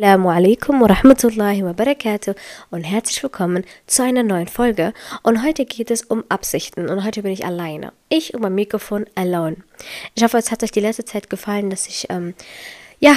Assalamu alaikum wa rahmatullahi wa barakatuh und herzlich willkommen zu einer neuen Folge. Und heute geht es um Absichten und heute bin ich alleine. Ich und mein Mikrofon alone. Ich hoffe, es hat euch die letzte Zeit gefallen, dass ich, ähm, ja,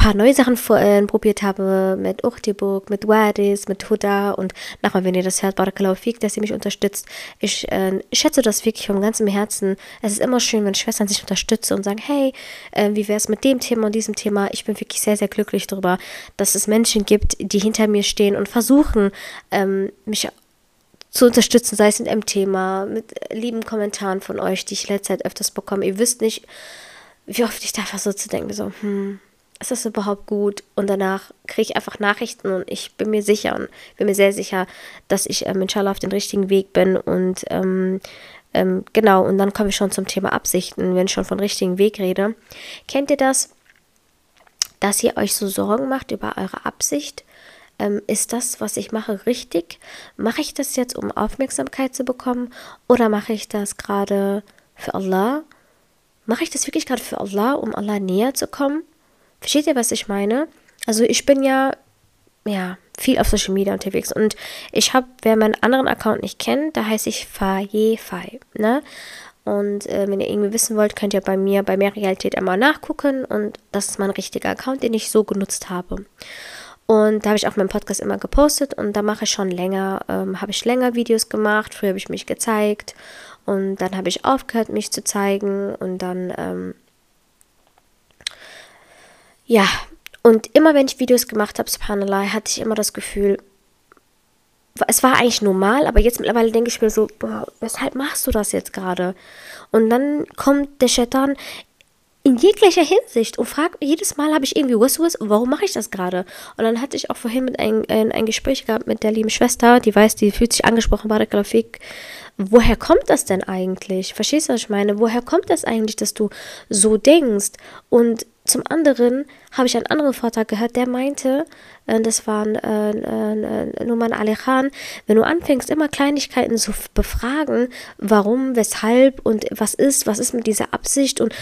paar neue Sachen vor, äh, probiert habe mit Uchtiburg, mit Wadis, mit Huda und nachher, wenn ihr das hört, Barakallahu Fik, dass ihr mich unterstützt. Ich, äh, schätze das wirklich von ganzem Herzen. Es ist immer schön, wenn Schwestern sich unterstützen und sagen, hey, äh, wie wäre es mit dem Thema und diesem Thema? Ich bin wirklich sehr, sehr glücklich darüber, dass es Menschen gibt, die hinter mir stehen und versuchen, ähm, mich zu unterstützen, sei es in einem Thema, mit lieben Kommentaren von euch, die ich letzte Zeit öfters bekomme. Ihr wisst nicht, wie oft ich da so zu denken, so, hm, ist das überhaupt gut? Und danach kriege ich einfach Nachrichten und ich bin mir sicher und bin mir sehr sicher, dass ich ähm, inshallah auf dem richtigen Weg bin und ähm, ähm, genau, und dann komme ich schon zum Thema Absichten, wenn ich schon von richtigen Weg rede. Kennt ihr das, dass ihr euch so Sorgen macht über eure Absicht? Ähm, ist das, was ich mache, richtig? Mache ich das jetzt, um Aufmerksamkeit zu bekommen? Oder mache ich das gerade für Allah? Mache ich das wirklich gerade für Allah, um Allah näher zu kommen? Versteht ihr, was ich meine? Also ich bin ja, ja, viel auf Social Media unterwegs und ich habe, wer meinen anderen Account nicht kennt, da heiße ich Fayefai, ne? Und äh, wenn ihr irgendwie wissen wollt, könnt ihr bei mir bei mehr Realität einmal nachgucken und das ist mein richtiger Account, den ich so genutzt habe. Und da habe ich auch meinen Podcast immer gepostet und da mache ich schon länger, ähm, habe ich länger Videos gemacht. Früher habe ich mich gezeigt und dann habe ich aufgehört, mich zu zeigen und dann ähm, ja, und immer wenn ich Videos gemacht habe, subhanallah, hatte ich immer das Gefühl, es war eigentlich normal, aber jetzt mittlerweile denke ich mir so, boah, weshalb machst du das jetzt gerade? Und dann kommt der Shaitan in jeglicher Hinsicht und fragt jedes Mal habe ich irgendwie was was warum mache ich das gerade? Und dann hatte ich auch vorhin mit ein, ein, ein Gespräch gehabt mit der lieben Schwester die weiß die fühlt sich angesprochen bei der Grafik woher kommt das denn eigentlich? Verstehst du was ich meine? Woher kommt das eigentlich dass du so denkst? Und zum anderen habe ich einen anderen Vortrag gehört, der meinte, äh, das war äh, äh, Numan Ali Khan, wenn du anfängst, immer Kleinigkeiten zu befragen, warum, weshalb und was ist, was ist mit dieser Absicht und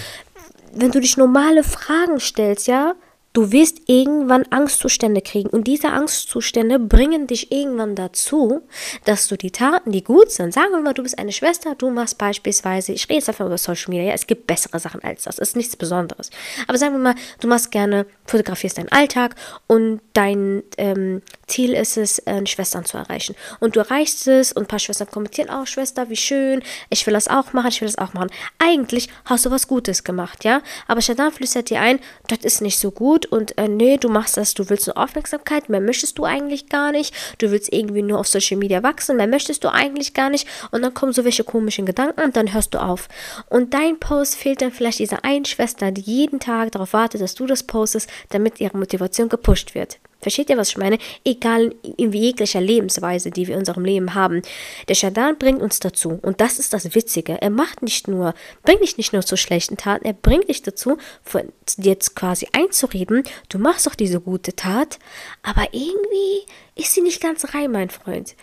wenn du dich normale Fragen stellst, ja, Du wirst irgendwann Angstzustände kriegen und diese Angstzustände bringen dich irgendwann dazu, dass du die Taten, die gut sind, sagen wir mal, du bist eine Schwester, du machst beispielsweise, ich rede jetzt einfach über Social Media, ja, es gibt bessere Sachen als das, es ist nichts Besonderes. Aber sagen wir mal, du machst gerne, fotografierst deinen Alltag und dein ähm, Ziel ist es, äh, Schwestern zu erreichen. Und du erreichst es und ein paar Schwestern kommentieren auch, Schwester, wie schön, ich will das auch machen, ich will das auch machen. Eigentlich hast du was Gutes gemacht, ja, aber Shaitan flüstert dir ein, das ist nicht so gut und äh, nee, du machst das, du willst nur Aufmerksamkeit, mehr möchtest du eigentlich gar nicht, du willst irgendwie nur auf Social Media wachsen, mehr möchtest du eigentlich gar nicht und dann kommen so welche komischen Gedanken und dann hörst du auf. Und dein Post fehlt dann vielleicht dieser einen Schwester, die jeden Tag darauf wartet, dass du das postest, damit ihre Motivation gepusht wird. Versteht ihr, was ich meine? Egal in jeglicher Lebensweise, die wir in unserem Leben haben. Der Shadan bringt uns dazu. Und das ist das Witzige. Er macht nicht nur, bringt dich nicht nur zu schlechten Taten, er bringt dich dazu, von jetzt quasi einzureden, du machst doch diese gute Tat, aber irgendwie ist sie nicht ganz rein, mein Freund.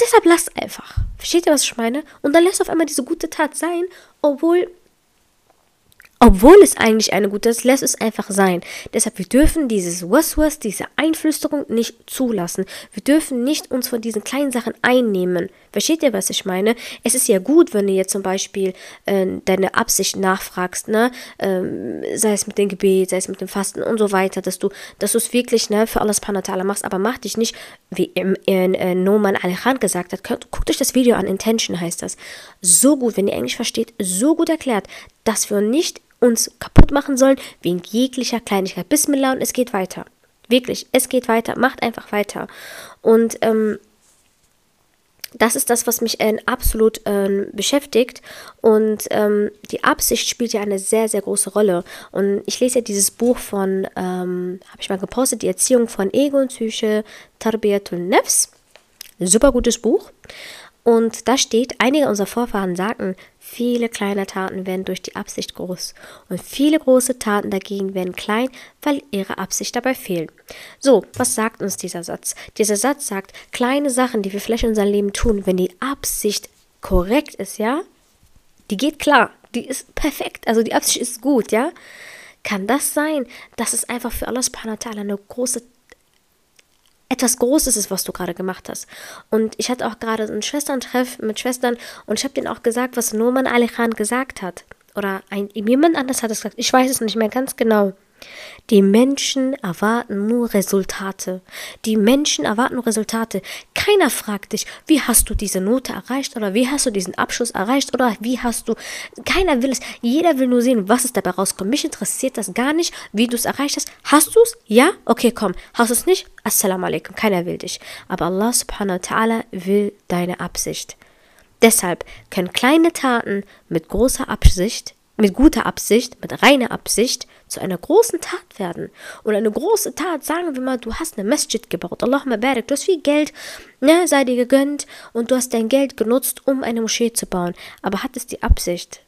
Deshalb lass einfach. Versteht ihr, was ich meine? Und dann lässt auf einmal diese gute Tat sein, obwohl obwohl es eigentlich eine gute ist, lässt es einfach sein. Deshalb, wir dürfen dieses Waswas, diese Einflüsterung nicht zulassen. Wir dürfen nicht uns von diesen kleinen Sachen einnehmen. Versteht ihr, was ich meine? Es ist ja gut, wenn du jetzt zum Beispiel äh, deine Absicht nachfragst, ne? Ähm, sei es mit dem Gebet, sei es mit dem Fasten und so weiter, dass du, dass du es wirklich ne, für alles Panatala machst, aber mach dich nicht, wie im, in, äh, Noman Alejandro gesagt hat, guckt euch das Video an, Intention heißt das. So gut, wenn ihr Englisch versteht, so gut erklärt, dass wir nicht uns kaputt machen sollen, wegen jeglicher Kleinigkeit. Bismillah und es geht weiter. Wirklich, es geht weiter. Macht einfach weiter. Und ähm, das ist das, was mich äh, absolut äh, beschäftigt. Und ähm, die Absicht spielt ja eine sehr, sehr große Rolle. Und ich lese ja dieses Buch von, ähm, habe ich mal gepostet, die Erziehung von Ego und Psyche, Tarbiyatul Nefs. Super gutes Buch. Und da steht, einige unserer Vorfahren sagten, viele kleine Taten werden durch die Absicht groß und viele große Taten dagegen werden klein, weil ihre Absicht dabei fehlt. So, was sagt uns dieser Satz? Dieser Satz sagt, kleine Sachen, die wir vielleicht in unserem Leben tun, wenn die Absicht korrekt ist, ja, die geht klar, die ist perfekt, also die Absicht ist gut, ja. Kann das sein, dass es einfach für Allah subhanahu wa ta'ala eine große etwas Großes ist, was du gerade gemacht hast. Und ich hatte auch gerade einen Schwesterntreff mit Schwestern und ich habe denen auch gesagt, was Noman Ali Khan gesagt hat. Oder ein, jemand anders hat es gesagt. Ich weiß es nicht mehr ganz genau. Die Menschen erwarten nur Resultate. Die Menschen erwarten nur Resultate. Keiner fragt dich, wie hast du diese Note erreicht oder wie hast du diesen Abschluss erreicht oder wie hast du. Keiner will es. Jeder will nur sehen, was ist dabei rauskommt. Mich interessiert das gar nicht, wie du es erreicht hast. Hast du es? Ja? Okay, komm. Hast du es nicht? Assalamu alaikum. Keiner will dich. Aber Allah subhanahu wa ta'ala will deine Absicht. Deshalb können kleine Taten mit großer Absicht mit guter Absicht, mit reiner Absicht zu einer großen Tat werden. Und eine große Tat, sagen wir mal, du hast eine Masjid gebaut, Allahumma barik, du hast viel Geld, ne, sei dir gegönnt und du hast dein Geld genutzt, um eine Moschee zu bauen. Aber hattest die Absicht,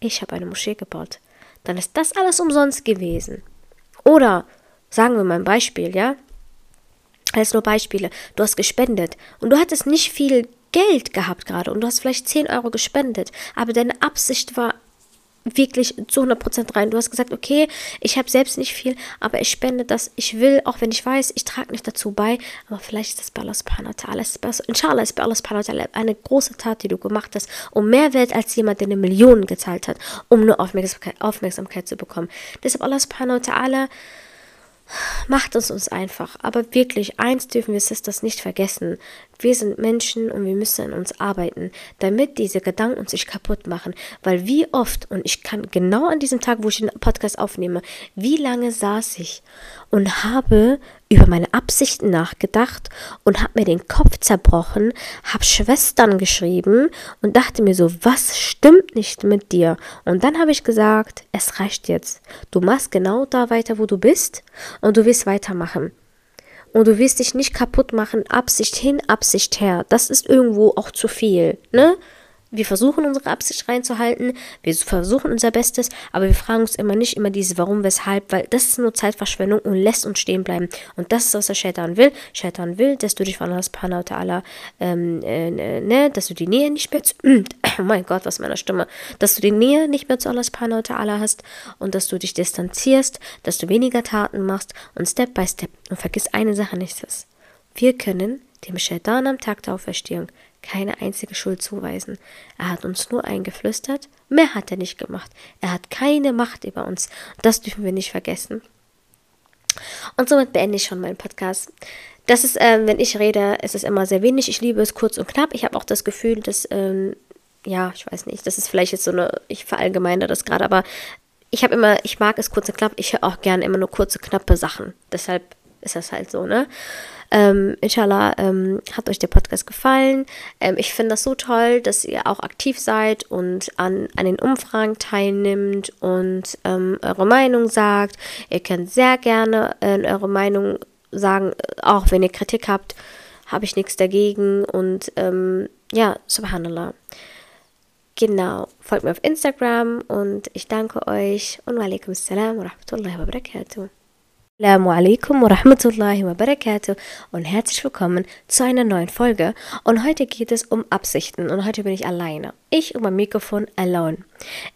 ich habe eine Moschee gebaut, dann ist das alles umsonst gewesen. Oder, sagen wir mal ein Beispiel, ja, als nur Beispiele, du hast gespendet und du hattest nicht viel Geld gehabt gerade und du hast vielleicht 10 Euro gespendet, aber deine Absicht war wirklich zu 100% rein. Du hast gesagt, okay, ich habe selbst nicht viel, aber ich spende das. Ich will, auch wenn ich weiß, ich trage nicht dazu bei, aber vielleicht ist das bei Allah subhanahu wa ta'ala, inshallah ist bei Allah subhanahu wa ta'ala eine große Tat, die du gemacht hast, um mehr Wert als jemand, der eine Million gezahlt hat, um nur Aufmerksamkeit, Aufmerksamkeit zu bekommen. Deshalb Allah subhanahu wa ta'ala macht es uns einfach. Aber wirklich, eins dürfen wir Sisters nicht vergessen. Wir sind Menschen und wir müssen an uns arbeiten, damit diese Gedanken sich kaputt machen. Weil wie oft, und ich kann genau an diesem Tag, wo ich den Podcast aufnehme, wie lange saß ich und habe über meine Absichten nachgedacht und habe mir den Kopf zerbrochen, habe Schwestern geschrieben und dachte mir so, was stimmt nicht mit dir? Und dann habe ich gesagt, es reicht jetzt. Du machst genau da weiter, wo du bist und du wirst weitermachen. Und du wirst dich nicht kaputt machen, Absicht hin, Absicht her. Das ist irgendwo auch zu viel, ne? Wir versuchen unsere Absicht reinzuhalten, wir versuchen unser Bestes, aber wir fragen uns immer nicht immer diese Warum, Weshalb, weil das ist nur Zeitverschwendung und lässt uns stehen bleiben. Und das ist, was der Shaitan will. Shaitan will, dass du dich von Allah subhanahu ta'ala, ähm, äh, ne, dass du die Nähe nicht mehr zu, oh mein Gott, was meiner Stimme, dass du die Nähe nicht mehr zu Allah subhanahu ta'ala hast und dass du dich distanzierst, dass du weniger Taten machst und Step by Step. Und vergiss eine Sache nicht, wir können dem Shaitan am Tag der Auferstehung keine einzige Schuld zuweisen. Er hat uns nur eingeflüstert, mehr hat er nicht gemacht. Er hat keine Macht über uns. Das dürfen wir nicht vergessen. Und somit beende ich schon meinen Podcast. Das ist, ähm, wenn ich rede, ist es immer sehr wenig. Ich liebe es kurz und knapp. Ich habe auch das Gefühl, dass, ähm, ja, ich weiß nicht, das ist vielleicht jetzt so eine, ich verallgemeine das gerade, aber ich habe immer, ich mag es kurz und knapp. Ich höre auch gerne immer nur kurze, knappe Sachen. Deshalb ist das halt so, ne? Ähm, inshallah ähm, hat euch der Podcast gefallen. Ähm, ich finde das so toll, dass ihr auch aktiv seid und an, an den Umfragen teilnimmt und ähm, eure Meinung sagt. Ihr könnt sehr gerne äh, eure Meinung sagen, auch wenn ihr Kritik habt, habe ich nichts dagegen. Und ähm, ja, subhanallah. Genau, folgt mir auf Instagram und ich danke euch und wa alaikum assalam wa rahmatullahi wa barakatuh. Assalamu alaikum wa rahmatullahi wa barakatuh und herzlich willkommen zu einer neuen Folge. Und heute geht es um Absichten und heute bin ich alleine. Ich und mein Mikrofon alone.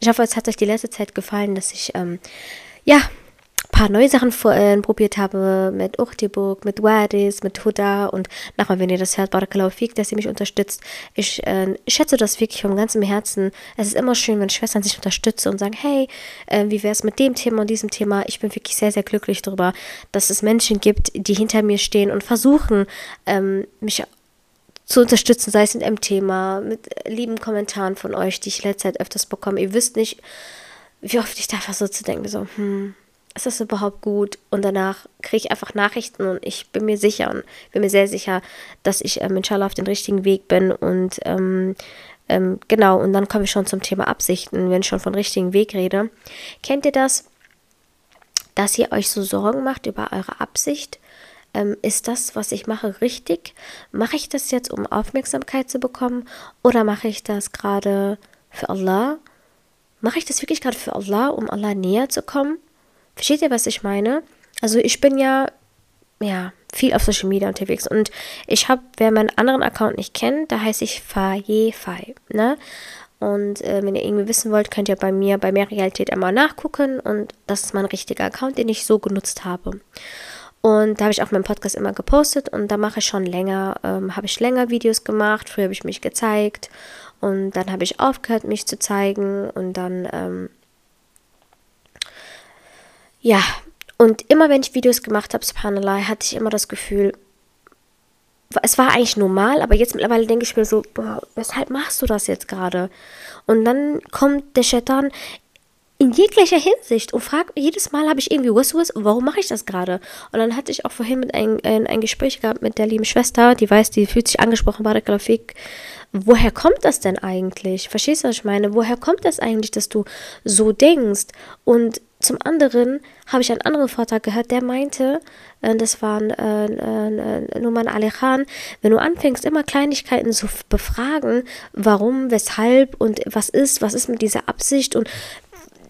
Ich hoffe, es hat euch die letzte Zeit gefallen, dass ich, ähm, ja, paar neue Sachen vor, äh, probiert habe mit Uchtiburg, mit Wadis, mit Huda und nachher, wenn ihr das hört, Barakallahu Fik, dass ihr mich unterstützt. Ich äh, schätze das wirklich von ganzem Herzen. Es ist immer schön, wenn Schwestern sich unterstützen und sagen, hey, äh, wie wäre es mit dem Thema und diesem Thema? Ich bin wirklich sehr, sehr glücklich darüber, dass es Menschen gibt, die hinter mir stehen und versuchen, ähm, mich zu unterstützen, sei es in einem Thema, mit lieben Kommentaren von euch, die ich letzte Zeit öfters bekomme. Ihr wisst nicht, wie oft ich da so zu denken, so, hm, ist das überhaupt gut? Und danach kriege ich einfach Nachrichten und ich bin mir sicher und bin mir sehr sicher, dass ich ähm, inshallah auf dem richtigen Weg bin und ähm, ähm, genau, und dann komme ich schon zum Thema Absichten, wenn ich schon von richtigen Weg rede. Kennt ihr das, dass ihr euch so Sorgen macht über eure Absicht? Ähm, ist das, was ich mache, richtig? Mache ich das jetzt, um Aufmerksamkeit zu bekommen? Oder mache ich das gerade für Allah? Mache ich das wirklich gerade für Allah, um Allah näher zu kommen? Versteht ihr, was ich meine? Also ich bin ja, ja, viel auf Social Media unterwegs und ich habe, wer meinen anderen Account nicht kennt, da heiße ich Faye Fai, ne? Und äh, wenn ihr irgendwie wissen wollt, könnt ihr bei mir bei mehr Realität einmal nachgucken. Und das ist mein richtiger Account, den ich so genutzt habe. Und da habe ich auch meinen Podcast immer gepostet und da mache ich schon länger, ähm, habe ich länger Videos gemacht. Früher habe ich mich gezeigt und dann habe ich aufgehört, mich zu zeigen und dann, ähm, ja, und immer wenn ich Videos gemacht habe, Subhanallah, hatte ich immer das Gefühl, es war eigentlich normal, aber jetzt mittlerweile denke ich mir so, boah, weshalb machst du das jetzt gerade? Und dann kommt der Shaitan in jeglicher Hinsicht und fragt jedes Mal habe ich irgendwie was warum mache ich das gerade? Und dann hatte ich auch vorhin mit ein, ein, ein Gespräch gehabt mit der lieben Schwester die weiß die fühlt sich angesprochen bei der Grafik woher kommt das denn eigentlich? Verstehst du was ich meine? Woher kommt das eigentlich dass du so denkst? Und zum anderen habe ich einen anderen Vortrag gehört, der meinte, äh, das war äh, äh, Numan Ali Khan, wenn du anfängst, immer Kleinigkeiten zu befragen, warum, weshalb und was ist, was ist mit dieser Absicht und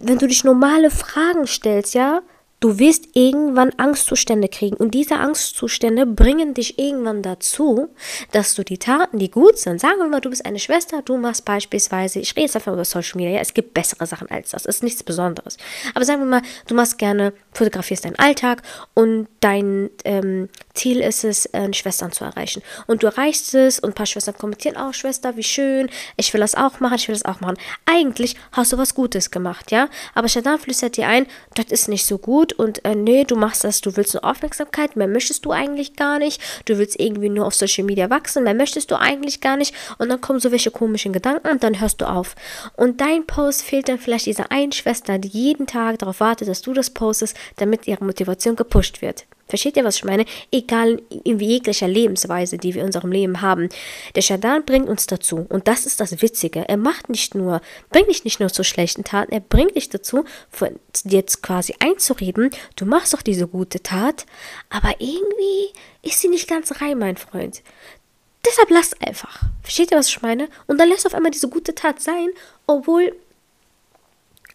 wenn du dich normale Fragen stellst, ja, Du wirst irgendwann Angstzustände kriegen und diese Angstzustände bringen dich irgendwann dazu, dass du die Taten, die gut sind, sagen wir mal, du bist eine Schwester, du machst beispielsweise, ich rede jetzt einfach über Social Media, ja, es gibt bessere Sachen als das, ist nichts Besonderes. Aber sagen wir mal, du machst gerne, fotografierst deinen Alltag und dein ähm, Ziel ist es, äh, Schwestern zu erreichen. Und du erreichst es und ein paar Schwestern kommentieren auch, Schwester, wie schön, ich will das auch machen, ich will das auch machen. Eigentlich hast du was Gutes gemacht, ja, aber Shaitan flüstert dir ein, das ist nicht so gut und äh, nee, du machst das, du willst nur Aufmerksamkeit, mehr möchtest du eigentlich gar nicht, du willst irgendwie nur auf Social Media wachsen, mehr möchtest du eigentlich gar nicht und dann kommen so welche komischen Gedanken und dann hörst du auf. Und dein Post fehlt dann vielleicht dieser einen Schwester, die jeden Tag darauf wartet, dass du das postest, damit ihre Motivation gepusht wird. Versteht ihr, was ich meine? Egal in jeglicher Lebensweise, die wir in unserem Leben haben. Der Shadan bringt uns dazu. Und das ist das Witzige. Er macht nicht nur, bringt dich nicht nur zu schlechten Taten, er bringt dich dazu, von jetzt quasi einzureden, du machst doch diese gute Tat, aber irgendwie ist sie nicht ganz rein, mein Freund. Deshalb lass einfach. Versteht ihr, was ich meine? Und dann lässt auf einmal diese gute Tat sein, obwohl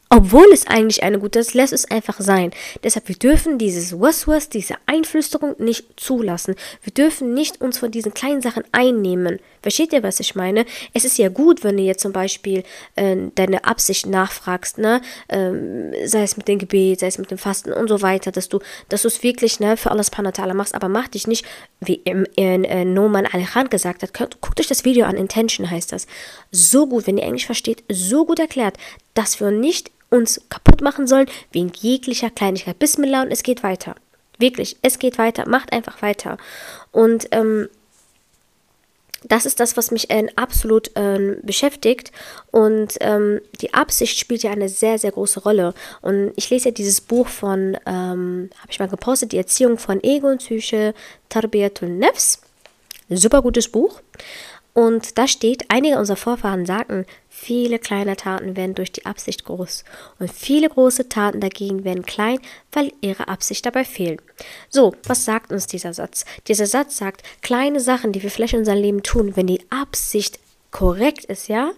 obwohl es eigentlich eine gute ist, lässt es einfach sein. Deshalb, wir dürfen dieses Waswas, diese Einflüsterung nicht zulassen. Wir dürfen nicht uns von diesen kleinen Sachen einnehmen. Versteht ihr, was ich meine? Es ist ja gut, wenn du jetzt zum Beispiel äh, deine Absicht nachfragst, ne? Ähm, sei es mit dem Gebet, sei es mit dem Fasten und so weiter, dass du, dass du es wirklich ne, für alles Panatala machst, aber mach dich nicht, wie im, in, äh, Noman Alejandro gesagt hat, guckt euch das Video an, Intention heißt das. So gut, wenn ihr Englisch versteht, so gut erklärt, dass wir nicht uns kaputt machen sollen, wegen jeglicher Kleinigkeit. Bismillah und es geht weiter. Wirklich, es geht weiter. Macht einfach weiter. Und ähm, das ist das, was mich äh, absolut äh, beschäftigt. Und ähm, die Absicht spielt ja eine sehr, sehr große Rolle. Und ich lese ja dieses Buch von, ähm, habe ich mal gepostet, die Erziehung von Ego und Psyche, Tarbiyatul Nefs. Super gutes Buch. Und da steht, einige unserer Vorfahren sagten, viele kleine Taten werden durch die Absicht groß und viele große Taten dagegen werden klein, weil ihre Absicht dabei fehlt. So, was sagt uns dieser Satz? Dieser Satz sagt, kleine Sachen, die wir vielleicht in unserem Leben tun, wenn die Absicht korrekt ist, ja,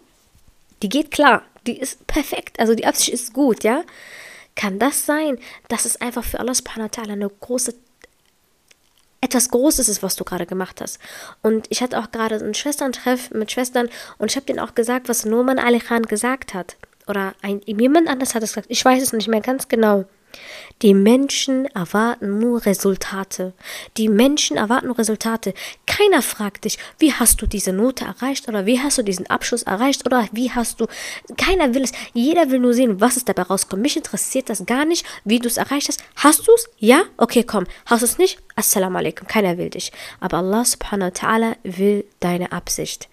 die geht klar, die ist perfekt, also die Absicht ist gut, ja. Kann das sein, dass es einfach für Allah subhanahu wa ta'ala eine große etwas Großes ist, was du gerade gemacht hast. Und ich hatte auch gerade einen Schwesterntreff mit Schwestern und ich habe denen auch gesagt, was Noman Ali Khan gesagt hat. Oder ein, jemand anders hat es gesagt. Ich weiß es nicht mehr ganz genau. Die Menschen erwarten nur Resultate. Die Menschen erwarten nur Resultate. Keiner fragt dich, wie hast du diese Note erreicht oder wie hast du diesen Abschluss erreicht oder wie hast du. Keiner will es. Jeder will nur sehen, was ist dabei rauskommt. Mich interessiert das gar nicht, wie du es erreicht hast. Hast du es? Ja? Okay, komm. Hast du es nicht? Assalamu alaikum. Keiner will dich. Aber Allah subhanahu wa ta'ala will deine Absicht.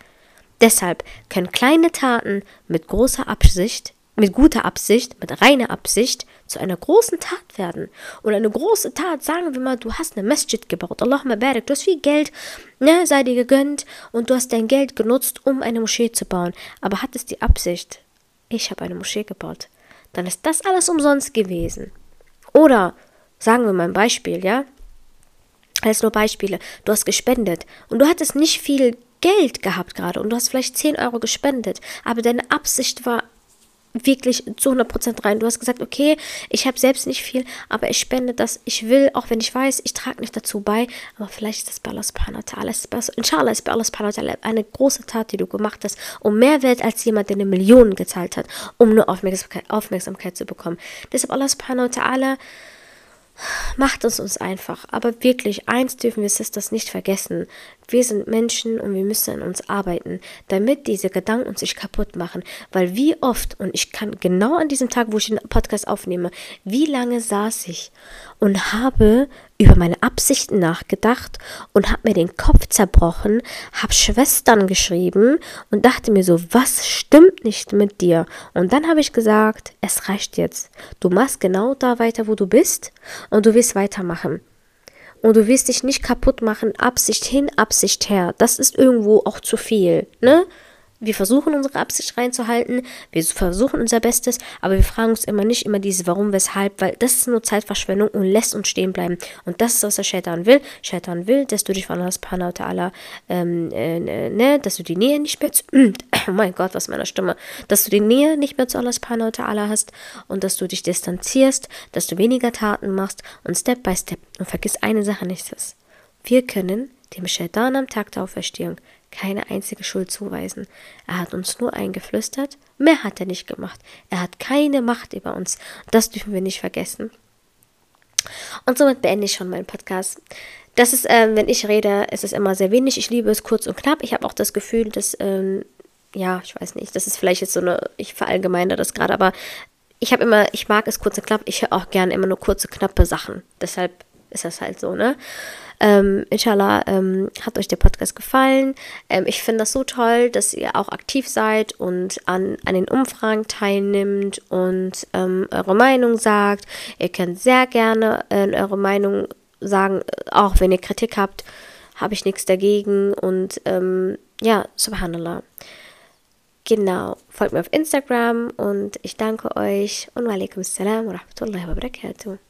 Deshalb können kleine Taten mit großer Absicht mit guter Absicht, mit reiner Absicht zu einer großen Tat werden. Und eine große Tat, sagen wir mal, du hast eine Masjid gebaut. Allahumma barik, du hast viel Geld, ne, sei dir gegönnt und du hast dein Geld genutzt, um eine Moschee zu bauen. Aber hattest die Absicht, ich habe eine Moschee gebaut, dann ist das alles umsonst gewesen. Oder, sagen wir mal ein Beispiel, ja? Alles nur Beispiele. Du hast gespendet und du hattest nicht viel Geld gehabt gerade und du hast vielleicht 10 Euro gespendet, aber deine Absicht war wirklich zu 100% rein. Du hast gesagt, okay, ich habe selbst nicht viel, aber ich spende das. Ich will, auch wenn ich weiß, ich trage nicht dazu bei, aber vielleicht ist das bei Allah subhanahu wa ta'ala. Inshallah ist bei Allah subhanahu wa ta'ala eine große Tat, die du gemacht hast, um mehr Wert als jemand, der eine Million gezahlt hat, um nur Aufmerksamkeit, Aufmerksamkeit zu bekommen. Deshalb Allah subhanahu wa ta'ala macht es uns einfach. Aber wirklich, eins dürfen wir Sisters nicht vergessen. Wir sind Menschen und wir müssen an uns arbeiten, damit diese Gedanken uns nicht kaputt machen. Weil wie oft, und ich kann genau an diesem Tag, wo ich den Podcast aufnehme, wie lange saß ich und habe über meine Absichten nachgedacht und habe mir den Kopf zerbrochen, habe Schwestern geschrieben und dachte mir so, was stimmt nicht mit dir? Und dann habe ich gesagt, es reicht jetzt. Du machst genau da weiter, wo du bist und du wirst weitermachen. Und du wirst dich nicht kaputt machen, Absicht hin, Absicht her. Das ist irgendwo auch zu viel, ne? Wir versuchen unsere Absicht reinzuhalten, wir versuchen unser Bestes, aber wir fragen uns immer nicht immer diese Warum, Weshalb, weil das ist nur Zeitverschwendung und lässt uns stehen bleiben. Und das ist, was der Shaitan will. Shaitan will, dass du dich von Allah subhanahu ta'ala, ähm, äh, ne, dass du die Nähe nicht mehr zu, oh mein Gott, was meiner Stimme, dass du die Nähe nicht mehr zu Allah subhanahu ta'ala hast und dass du dich distanzierst, dass du weniger Taten machst und Step by Step. Und vergiss eine Sache nicht, wir können dem Shaitan am Tag der Auferstehung keine einzige Schuld zuweisen. Er hat uns nur eingeflüstert, mehr hat er nicht gemacht. Er hat keine Macht über uns. Das dürfen wir nicht vergessen. Und somit beende ich schon meinen Podcast. Das ist, ähm, wenn ich rede, ist es immer sehr wenig. Ich liebe es kurz und knapp. Ich habe auch das Gefühl, dass, ähm, ja, ich weiß nicht, das ist vielleicht jetzt so eine, ich verallgemeine das gerade, aber ich habe immer, ich mag es kurz und knapp. Ich höre auch gerne immer nur kurze, knappe Sachen. Deshalb ist das halt so, ne? Ähm, inshallah ähm, hat euch der Podcast gefallen. Ähm, ich finde das so toll, dass ihr auch aktiv seid und an, an den Umfragen teilnimmt und ähm, eure Meinung sagt. Ihr könnt sehr gerne äh, eure Meinung sagen, auch wenn ihr Kritik habt, habe ich nichts dagegen. Und ähm, ja, subhanallah. Genau, folgt mir auf Instagram und ich danke euch und wa alaikum salam wa rahmatullahi wa barakatuh.